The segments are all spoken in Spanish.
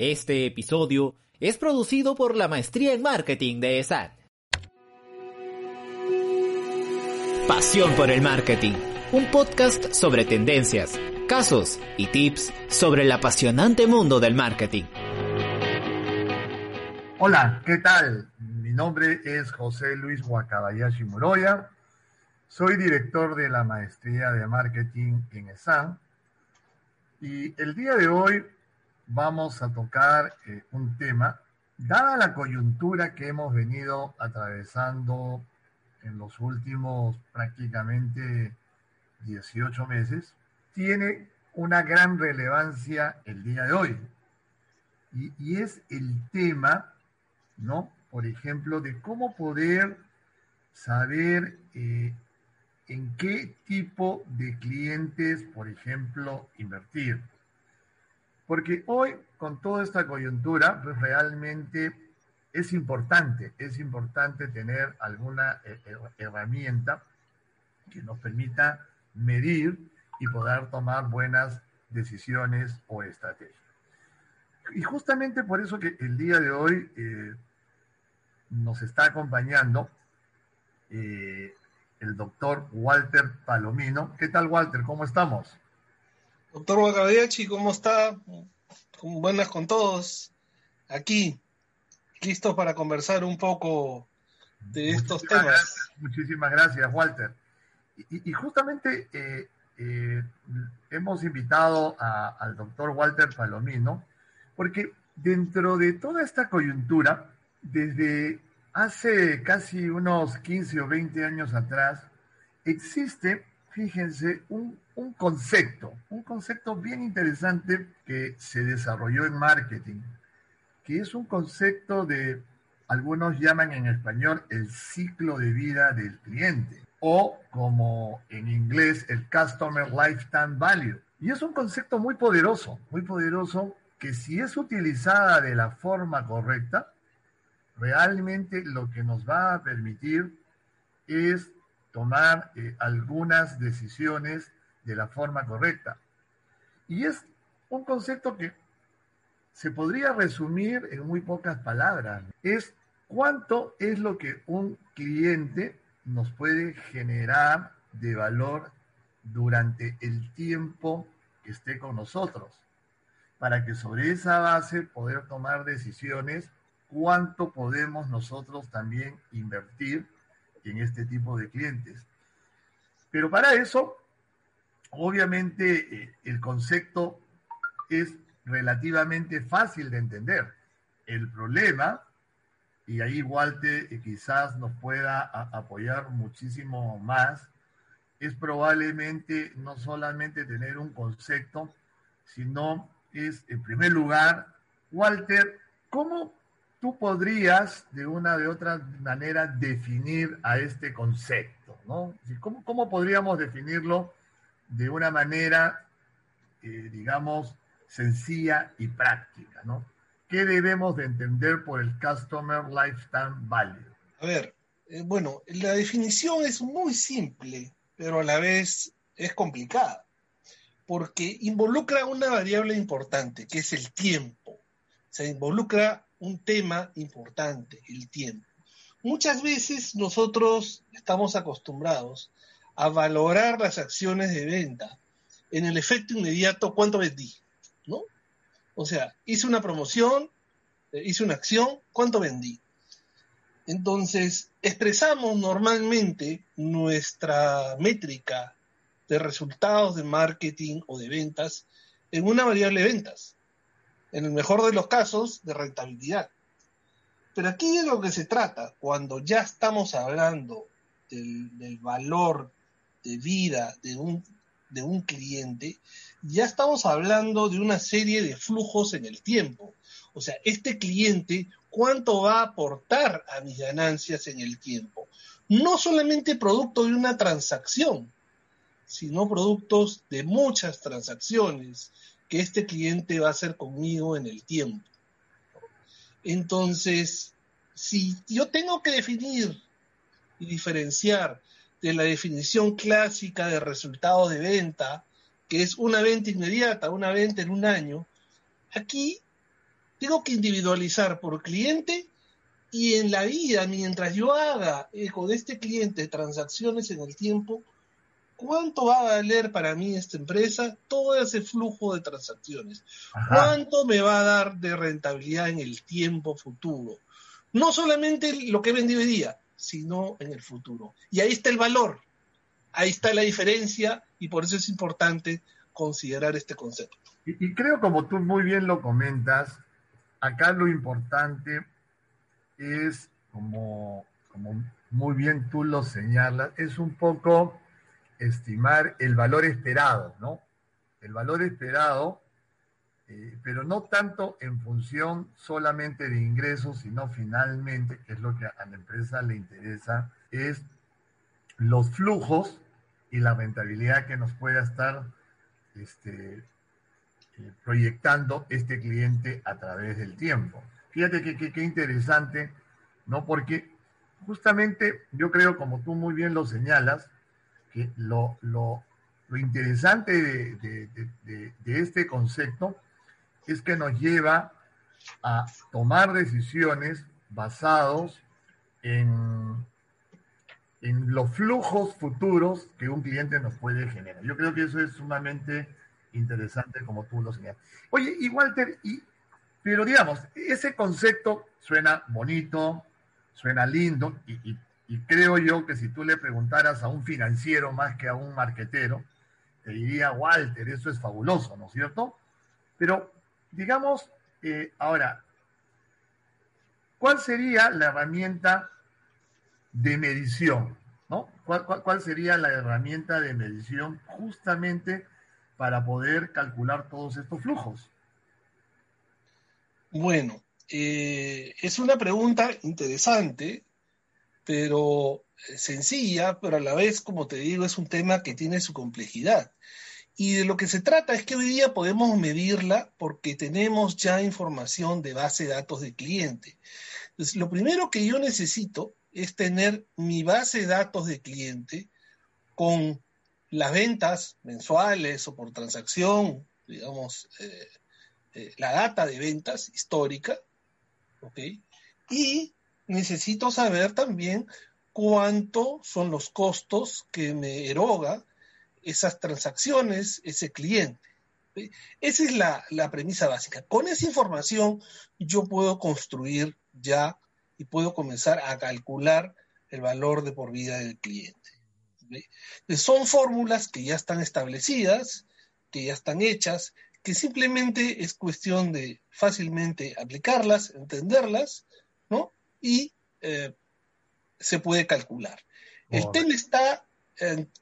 Este episodio es producido por la Maestría en Marketing de ESAT. Pasión por el Marketing, un podcast sobre tendencias, casos y tips sobre el apasionante mundo del marketing. Hola, ¿qué tal? Mi nombre es José Luis Wakabayashi Moroya. Soy director de la Maestría de Marketing en ESAN. Y el día de hoy vamos a tocar eh, un tema, dada la coyuntura que hemos venido atravesando en los últimos prácticamente 18 meses, tiene una gran relevancia el día de hoy. Y, es el tema, ¿no? Por ejemplo, de cómo poder saber eh, en qué tipo de clientes, por ejemplo, invertir. Porque hoy, con toda esta coyuntura, pues realmente es importante, es importante tener alguna eh, eh, herramienta que nos permita medir y poder tomar buenas decisiones o estrategias. Y justamente por eso que el día de hoy eh, nos está acompañando el doctor Walter Palomino. ¿Qué tal, Walter? ¿Cómo estamos? Doctor Wakabayachi, ¿cómo está? Buenas con todos. Aquí, listos para conversar un poco de estos muchísimas temas. Gracias, muchísimas gracias, Walter. Y, y justamente eh, eh, hemos invitado a, al doctor Walter Palomino porque dentro de toda esta coyuntura, desde hace casi unos 15 o 20 años atrás, existe, fíjense, un, un concepto, un concepto bien interesante que se desarrolló en marketing, que es un concepto de, algunos llaman en español, el ciclo de vida del cliente, o como en inglés, el Customer Lifetime Value. Y es un concepto muy poderoso, muy poderoso, que si es utilizada de la forma correcta, realmente lo que nos va a permitir es tomar eh, algunas decisiones de la forma correcta. Y es un concepto que se podría resumir en muy pocas palabras. Es cuánto es lo que un cliente nos puede generar de valor durante el tiempo que esté con nosotros, para que sobre esa base poder tomar decisiones cuánto podemos nosotros también invertir en este tipo de clientes. Pero para eso, obviamente, eh, el concepto es relativamente fácil de entender. El problema, y ahí Walter eh, quizás nos pueda apoyar muchísimo más, es probablemente no solamente tener un concepto, sino es, en primer lugar, Walter, ¿cómo tú podrías de una de otra manera definir a este concepto, ¿no? ¿Cómo, cómo podríamos definirlo de una manera, eh, digamos, sencilla y práctica, ¿no? ¿Qué debemos de entender por el Customer Lifetime Value? A ver, eh, bueno, la definición es muy simple, pero a la vez es complicada, porque involucra una variable importante, que es el tiempo. Se involucra un tema importante, el tiempo. Muchas veces nosotros estamos acostumbrados a valorar las acciones de venta en el efecto inmediato cuánto vendí, ¿no? O sea, hice una promoción, eh, hice una acción, cuánto vendí. Entonces, expresamos normalmente nuestra métrica de resultados de marketing o de ventas en una variable de ventas en el mejor de los casos, de rentabilidad. Pero aquí de lo que se trata, cuando ya estamos hablando del valor de vida de un, de un cliente, ya estamos hablando de una serie de flujos en el tiempo. O sea, este cliente, ¿cuánto va a aportar a mis ganancias en el tiempo? No solamente producto de una transacción, sino productos de muchas transacciones, que este cliente va a hacer conmigo en el tiempo. Entonces, si yo tengo que definir y diferenciar de la definición clásica de resultado de venta, que es una venta inmediata, una venta en un año, aquí tengo que individualizar por cliente y en la vida, mientras yo haga eco de este cliente transacciones en el tiempo, ¿cuánto va a valer para mí esta empresa todo ese flujo de transacciones? ¿Cuánto me va a dar de rentabilidad en el tiempo futuro? No solamente lo que he vendido hoy día, sino en el futuro. Y ahí está el valor, ahí está la diferencia y por eso es importante considerar este concepto. Y, creo, como tú muy bien lo comentas, acá lo importante es, como, como muy bien tú lo señalas, es un poco estimar el valor esperado, ¿no? El valor esperado, eh, pero no tanto en función solamente de ingresos, sino finalmente, que es lo que a la empresa le interesa, es los flujos y la rentabilidad que nos pueda estar este, eh, proyectando este cliente a través del tiempo. Fíjate qué interesante, ¿no? Porque justamente yo creo, como tú muy bien lo señalas, que lo, lo, lo interesante de, de, este concepto es que nos lleva a tomar decisiones basados en, en los flujos futuros que un cliente nos puede generar. Yo creo que eso es sumamente interesante como tú lo señalas. Oye, y Walter, pero digamos, ese concepto suena bonito, suena lindo, y, y creo yo que si tú le preguntaras a un financiero más que a un marquetero, te diría, Walter, eso es fabuloso, ¿no es cierto? Pero, digamos, eh, ahora, ¿cuál sería la herramienta de medición? ¿Cuál, sería la herramienta de medición justamente para poder calcular todos estos flujos? Bueno, eh, es una pregunta interesante pero sencilla, pero a la vez, como te digo, es un tema que tiene su complejidad. Y de lo que se trata es que hoy día podemos medirla porque tenemos ya información de base de datos de cliente. Lo primero que yo necesito es tener mi base de datos de cliente con las ventas mensuales o por transacción, digamos, eh, eh, la data de ventas histórica, ¿ok? Y necesito saber también cuánto son los costos que me eroga esas transacciones, ese cliente. Esa es la, premisa básica. Con esa información yo puedo construir ya y puedo comenzar a calcular el valor de por vida del cliente. Son fórmulas que ya están establecidas, que ya están hechas, que simplemente es cuestión de fácilmente aplicarlas, entenderlas, ¿no? y eh, se puede calcular. El tema está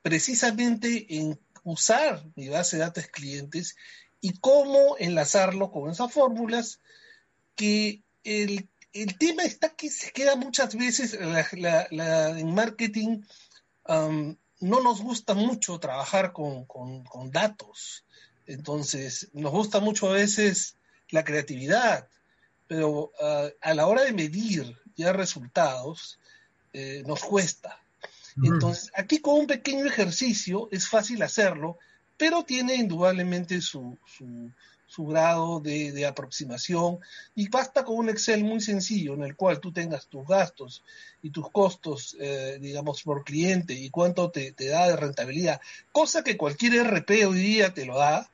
precisamente en usar mi base de datos clientes y cómo enlazarlo con esas fórmulas que el, tema está que se queda muchas veces en marketing no nos gusta mucho trabajar con, datos entonces nos gusta mucho a veces la creatividad pero ah, a la hora de medir ya resultados, eh, nos cuesta. Entonces, aquí con un pequeño ejercicio es fácil hacerlo, pero tiene indudablemente su, su, grado de, aproximación y basta con un Excel muy sencillo en el cual tú tengas tus gastos y tus costos, eh, digamos, por cliente y cuánto te, da de rentabilidad, cosa que cualquier RP hoy día te lo da.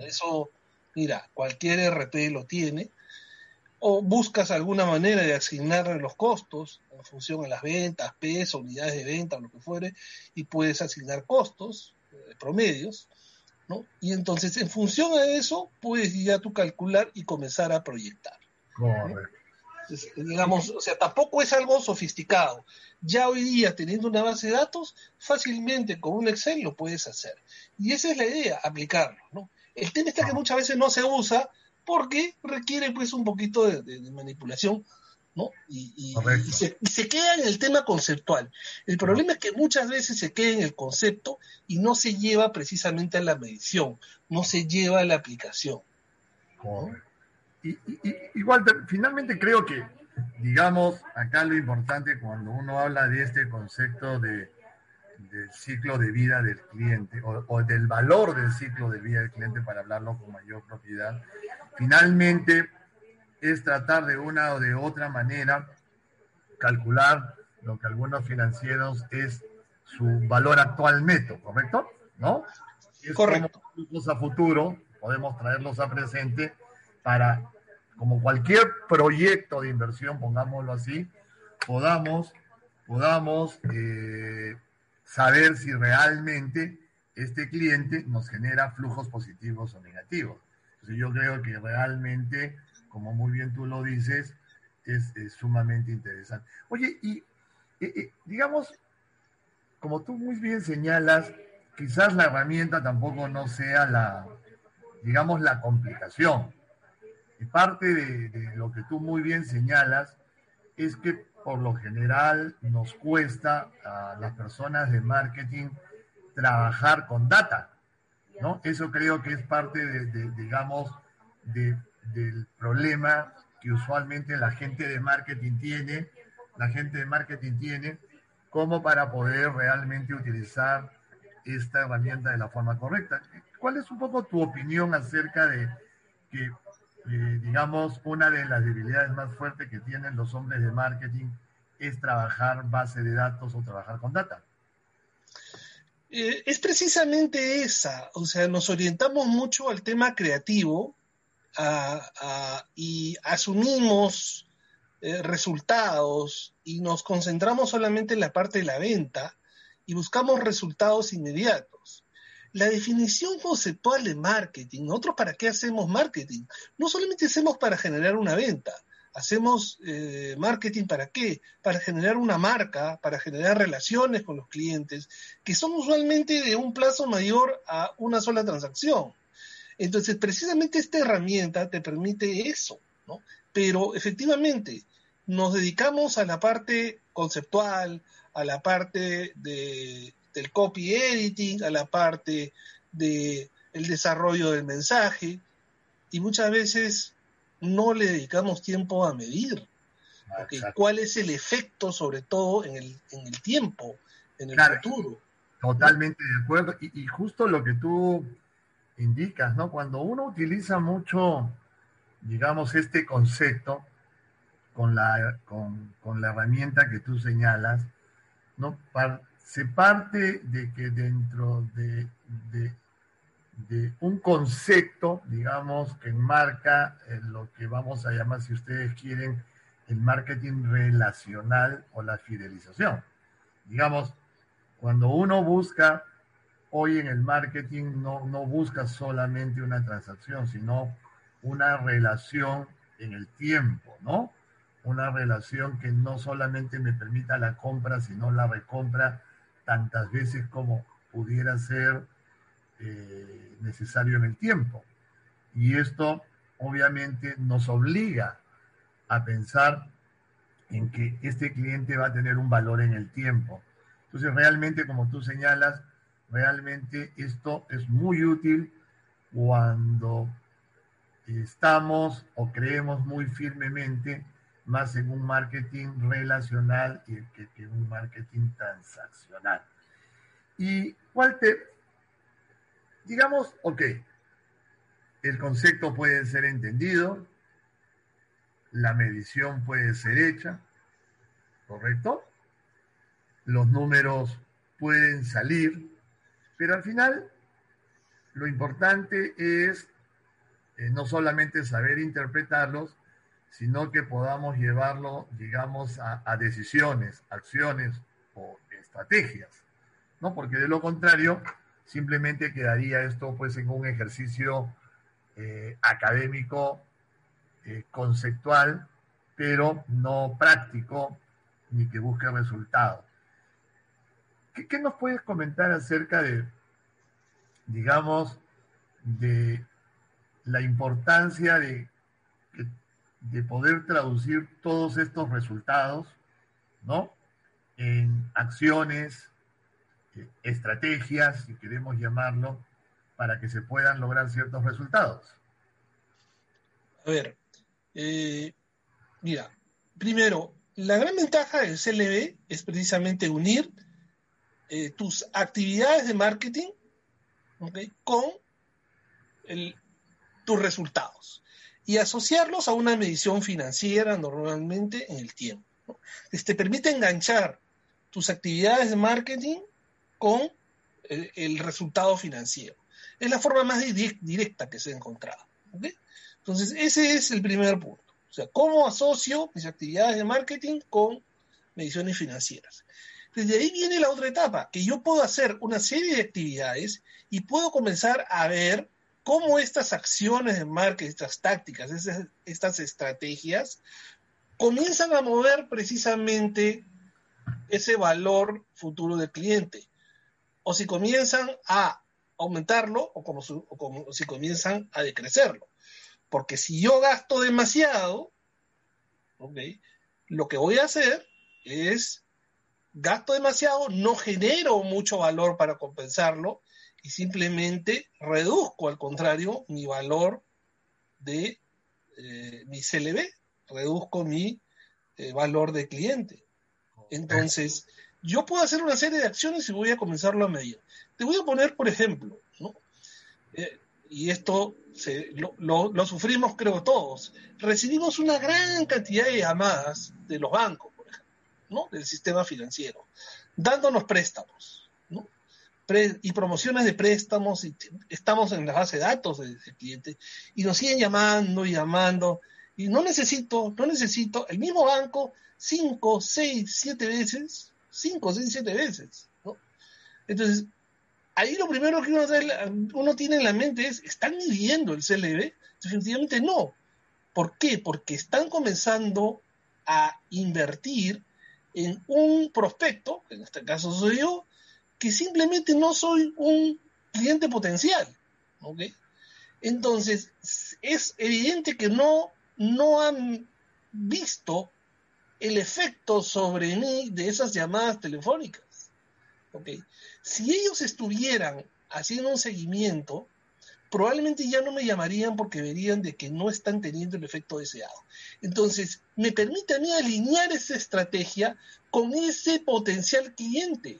Eso, mira, cualquier RP lo tiene o buscas alguna manera de asignarle los costos en función a las ventas, peso, unidades de venta, lo que fuere, y puedes asignar costos, eh, promedios, ¿no? Y entonces, en función a eso, puedes ya tú calcular y comenzar a proyectar. digamos, o sea, tampoco es algo sofisticado. Ya hoy día, teniendo una base de datos, fácilmente con un Excel lo puedes hacer. Y esa es la idea, aplicarlo, ¿no? El tema está que muchas veces no se usa porque requiere pues un poquito de, manipulación, ¿no? Y, se, queda en el tema conceptual. El problema es que muchas veces se queda en el concepto y no se lleva precisamente a la medición, no se lleva a la aplicación. Y, igual, finalmente creo que, digamos, acá lo importante cuando uno habla de este concepto de, del ciclo de vida del cliente o, o, del valor del ciclo de vida del cliente para hablarlo con mayor propiedad, finalmente es tratar de una o de otra manera calcular lo que algunos financieros es su valor actual neto, ¿correcto? ¿No? Es Correcto. a futuro, podemos traerlos a presente para, como cualquier proyecto de inversión, pongámoslo así, podamos, podamos eh, saber si realmente este cliente nos genera flujos positivos o negativos. Entonces yo creo que realmente, como muy bien tú lo dices, es, sumamente interesante. Oye, y eh, eh, digamos, como tú muy bien señalas, quizás la herramienta tampoco no sea la, digamos, la complicación. Y parte de, lo que tú muy bien señalas es que por lo general nos cuesta a las personas de marketing trabajar con data, Eso creo que es parte de, digamos, del problema que usualmente la gente de marketing tiene, la gente de marketing tiene, como para poder realmente utilizar esta herramienta de la forma correcta. ¿Cuál es un poco tu opinión acerca de que, eh, digamos, una de las debilidades más fuertes que tienen los hombres de marketing es trabajar base de datos o trabajar con data? Eh, es precisamente esa, o sea, nos orientamos mucho al tema creativo y asumimos eh, resultados y nos concentramos solamente en la parte de la venta y buscamos resultados inmediatos. La definición conceptual de marketing, nosotros para qué hacemos marketing? No solamente hacemos para generar una venta, hacemos eh, marketing para qué? Para generar una marca, para generar relaciones con los clientes, que son usualmente de un plazo mayor a una sola transacción. Entonces, precisamente esta herramienta te permite eso, ¿no? Pero efectivamente, nos dedicamos a la parte conceptual, a la parte de, del copy editing, a la parte del el desarrollo del mensaje, y muchas veces no le dedicamos tiempo a medir. ¿Cuál es el efecto, sobre todo en el, en el tiempo, en el futuro? Totalmente de acuerdo. Y, y, justo lo que tú indicas, ¿no? Cuando uno utiliza mucho, digamos, este concepto con la, con, con la herramienta que tú señalas, ¿no? se parte de que dentro de, de, un concepto, digamos, que enmarca eh, lo que vamos a llamar, si ustedes quieren, el marketing relacional o la fidelización. Digamos, cuando uno busca hoy en el marketing, no, no busca solamente una transacción, sino una relación en el tiempo, ¿no? una relación que no solamente me permita la compra, sino la recompra tantas veces como pudiera ser eh, necesario en el tiempo. Y esto obviamente nos obliga a pensar en que este cliente va a tener un valor en el tiempo. Entonces, realmente, como tú señalas, realmente esto es muy útil cuando estamos o creemos muy firmemente más en un marketing relacional que, que, un marketing transaccional. Y Walter, digamos, ok, el concepto puede ser entendido, la medición puede ser hecha, ¿correcto? Los números pueden salir, pero al final lo importante es eh, no solamente saber interpretarlos, sino que podamos llevarlo, digamos, a, decisiones, acciones o estrategias, ¿no? Porque de lo contrario, simplemente quedaría esto pues en un ejercicio eh, académico, eh, conceptual, pero no práctico ni que busque resultados. ¿Qué, ¿Qué, nos puedes comentar acerca de, digamos, de la importancia de de poder traducir todos estos resultados, ¿no? En acciones, estrategias, si queremos llamarlo, para que se puedan lograr ciertos resultados. A ver, eh, mira, primero, la gran ventaja del CLB es precisamente unir eh, tus actividades de marketing con tus resultados. y asociarlos a una medición financiera normalmente en el tiempo. ¿no? Te permite enganchar tus actividades de marketing con el, resultado financiero. Es la forma más directa que se ha encontrado. Entonces, ese es el primer punto. O sea, ¿cómo asocio mis actividades de marketing con mediciones financieras? Desde ahí viene la otra etapa, que yo puedo hacer una serie de actividades y puedo comenzar a ver cómo estas acciones de marketing, estas tácticas, estas estrategias, comienzan a mover precisamente ese valor futuro del cliente. O si comienzan a aumentarlo o como, su, o como si comienzan a decrecerlo. Porque si yo gasto demasiado, ¿okay? lo que voy a hacer es gasto demasiado, no genero mucho valor para compensarlo y simplemente reduzco, al contrario, mi valor de eh, mi CLV, reduzco mi eh, valor de cliente. Entonces, yo puedo hacer una serie de acciones y voy a comenzarlo a medir. Te voy a poner, por ejemplo, ¿no? Eh, y esto se, lo, sufrimos creo todos, recibimos una gran cantidad de llamadas de los bancos, por ejemplo, ¿no? del sistema financiero, dándonos préstamos ¿no? Y promociones de préstamos, y estamos en la base de datos del de cliente, y nos siguen llamando y llamando, y no necesito, no necesito, el mismo banco, cinco, seis, siete veces, cinco, seis, siete veces. ¿no? Entonces, ahí lo primero que uno, uno, tiene en la mente es, ¿están midiendo el CLV? Definitivamente no. ¿Por qué? Porque están comenzando a invertir en un prospecto, en este caso soy yo, que simplemente no soy un cliente potencial. ¿okay? Entonces, es evidente que no, no han visto el efecto sobre mí de esas llamadas telefónicas. ¿okay? Si ellos estuvieran haciendo un seguimiento, probablemente ya no me llamarían porque verían de que no están teniendo el efecto deseado. Entonces, me permite a mí alinear esa estrategia con ese potencial cliente.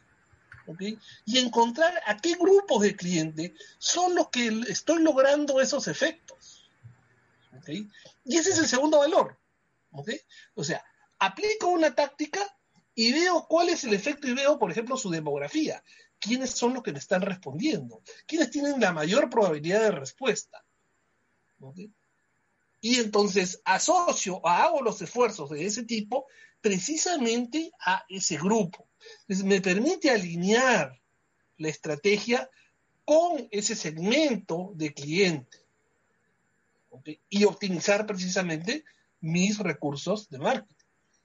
¿okay? Y encontrar a qué grupos de clientes son los que estoy logrando esos efectos. ¿okay? Y ese es el segundo valor. ¿okay? O sea, aplico una táctica y veo cuál es el efecto y veo, por ejemplo, su demografía. ¿Quiénes son los que me están respondiendo? ¿Quiénes tienen la mayor probabilidad de respuesta? Y entonces asocio, hago los esfuerzos de ese tipo precisamente a ese grupo. Entonces, me permite alinear la estrategia con ese segmento de cliente y optimizar precisamente mis recursos de marketing.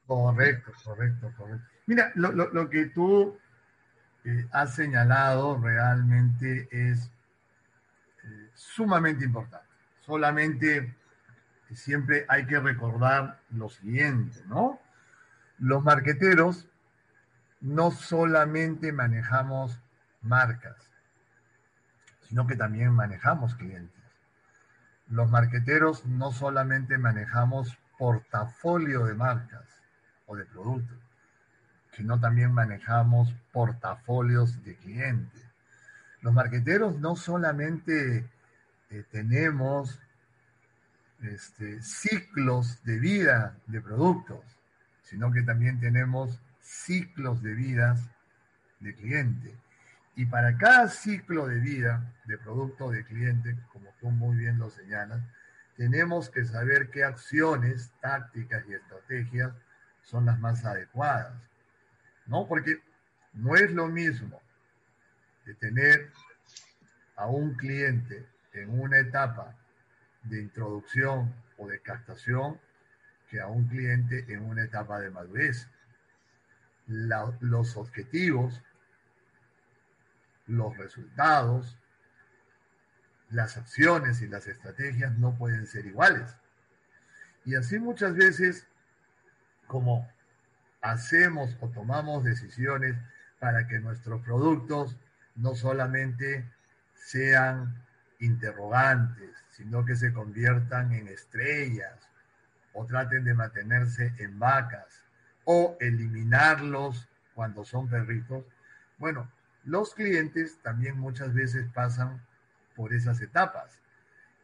Correcto, correcto, correcto. Mira, lo, lo, lo que tú eh, has señalado realmente es eh, sumamente importante. Solamente siempre hay que recordar lo siguiente, ¿no? Los marqueteros no solamente manejamos marcas, sino que también manejamos clientes. Los marqueteros no solamente manejamos portafolio de marcas, o de productos, sino también manejamos portafolios de clientes. Los marqueteros no solamente eh, tenemos este, ciclos de vida de productos, sino que también tenemos ciclos de vidas de cliente. Y para cada ciclo de vida de producto de cliente, como tú muy bien lo señalas, tenemos que saber qué acciones, tácticas y estrategias son las más adecuadas. ¿No? Porque no es lo mismo tener a un cliente en una etapa de introducción o de captación que a un cliente en una etapa de madurez. Los objetivos, los resultados, las acciones y las estrategias no pueden ser iguales. Y así muchas veces como hacemos o tomamos decisiones para que nuestros productos no solamente sean interrogantes, sino que se conviertan en estrellas o traten de mantenerse en vacas o eliminarlos cuando son perritos. Bueno, los clientes también muchas veces pasan por esas etapas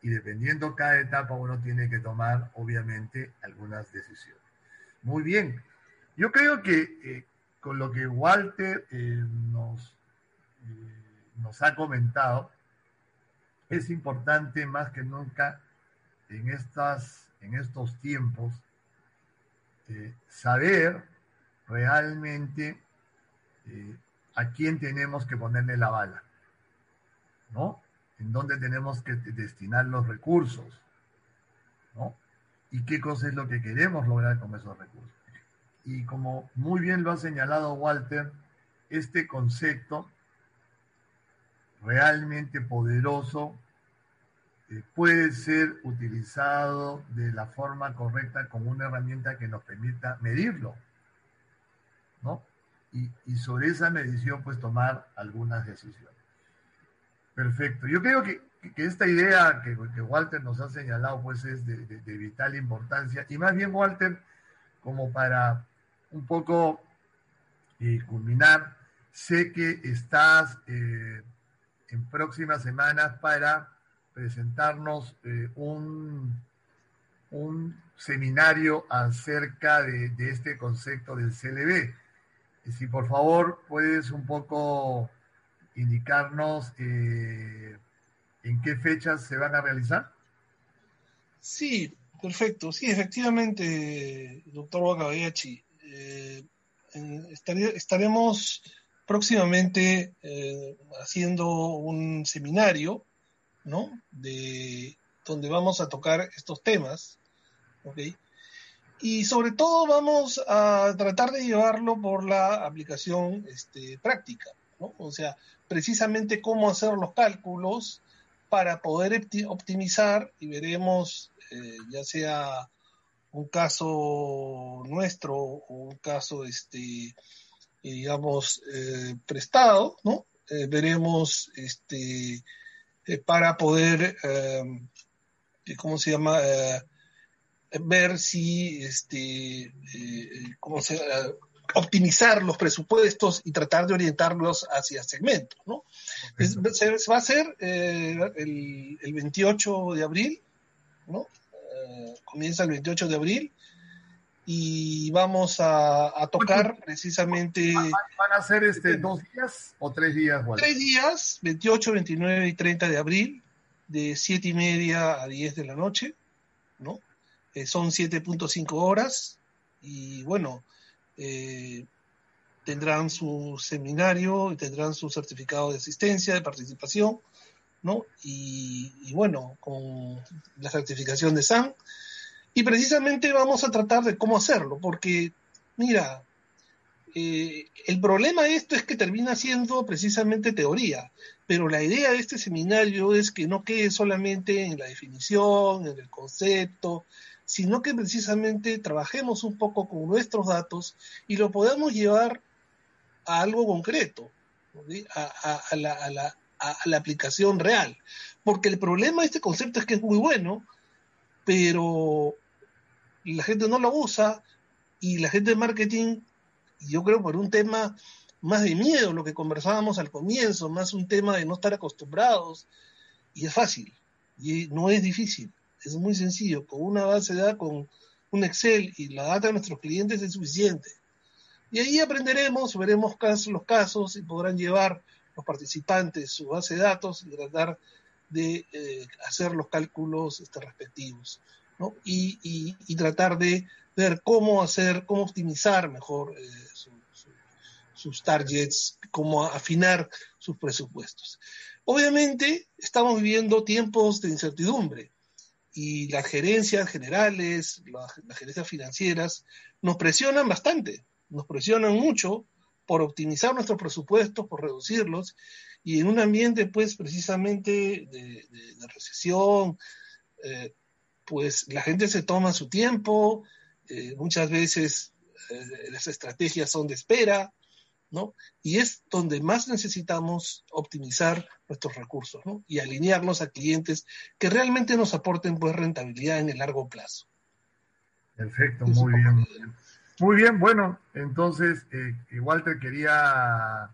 y dependiendo cada etapa uno tiene que tomar obviamente algunas decisiones. Muy bien, yo creo que eh, con lo que Walter eh, nos, eh, nos ha comentado, es importante más que nunca en, estas, en estos tiempos saber realmente a quién tenemos que ponerle la bala, ¿no? En dónde tenemos que destinar los recursos, ¿no? Y qué cosa es lo que queremos lograr con esos recursos. Y como muy bien lo ha señalado Walter, este concepto realmente poderoso eh, puede ser utilizado de la forma correcta como una herramienta que nos permita medirlo, ¿no? y, sobre esa medición pues tomar algunas decisiones. Perfecto. Yo creo que, esta idea que, Walter nos ha señalado pues es de, vital importancia y más bien Walter como para un poco eh, culminar, sé que estás eh, en próximas semanas para presentarnos eh, un, un seminario acerca de, este concepto del CLB si por favor puedes un poco indicarnos en qué fechas se van a realizar. Sí, perfecto. Sí, efectivamente, doctor Wakabayachi. Eh, estaremos próximamente eh, haciendo un seminario, ¿no? De donde vamos a tocar estos temas, ¿ok? y sobre todo vamos a tratar de llevarlo por la aplicación este, práctica, ¿no? O sea, precisamente cómo hacer los cálculos para poder optimizar y veremos eh, ya sea un caso nuestro o un caso, este, digamos, eh, prestado, ¿no? Eh, veremos este, para poder, ¿cómo se llama? ver si, este, ¿cómo se optimizar los presupuestos y tratar de orientarlos hacia segmentos, ¿no? se, va a hacer eh, el, el, 28 de abril, ¿no? Eh, comienza el 28 de abril y vamos a, a tocar precisamente... ¿Van a ser este, dos días o tres días? Tres días, 28, 29 y 30 de abril, de siete y media a 10 de la noche, ¿no? Eh, son 7.5 horas y bueno, eh, tendrán su seminario y tendrán su certificado de asistencia, de participación, ¿no? Y, bueno, con la certificación de SAM. Y precisamente vamos a tratar de cómo hacerlo, porque, mira, eh, el problema de esto es que termina siendo precisamente teoría, pero la idea de este seminario es que no quede solamente en la definición, en el concepto, sino que precisamente trabajemos un poco con nuestros datos y lo podamos llevar a algo concreto, a, la, aplicación real. Porque el problema de este concepto es que es muy bueno, pero la gente no lo usa y la gente de marketing, yo creo por un tema más de miedo, lo que conversábamos al comienzo, más un tema de no estar acostumbrados, y es fácil, y no es difícil es muy sencillo. Con una base de datos, con un Excel y la data de nuestros clientes es suficiente. Y ahí aprenderemos, veremos los casos y podrán llevar los participantes su base de datos y tratar de eh, hacer los cálculos este, respectivos. Y, tratar de ver cómo hacer, cómo optimizar mejor eh, sus targets, cómo afinar sus presupuestos. Obviamente estamos viviendo tiempos de incertidumbre y las gerencias generales, las, gerencias financieras, nos presionan bastante, nos presionan mucho por optimizar nuestros presupuestos, por reducirlos, y en un ambiente, pues, precisamente de, recesión, eh, pues la gente se toma su tiempo, eh, muchas veces eh, las estrategias son de espera, ¿no? Y es donde más necesitamos optimizar nuestros recursos, ¿no? Y alinearlos a clientes que realmente nos aporten pues rentabilidad en el largo plazo. Perfecto, muy bien. Muy bien, bueno, entonces eh, igual te quería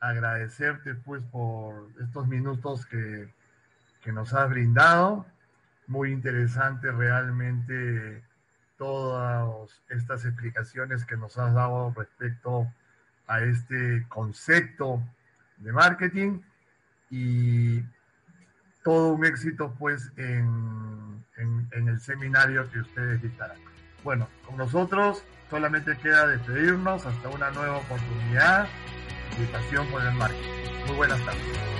agradecerte pues por estos minutos que, que nos has brindado muy interesante realmente todas estas explicaciones que nos has dado respecto a este concepto de marketing y todo un éxito pues en, en, el seminario que ustedes dictarán. Bueno, con nosotros solamente queda despedirnos hasta una nueva oportunidad de pasión por el marketing. Muy buenas tardes.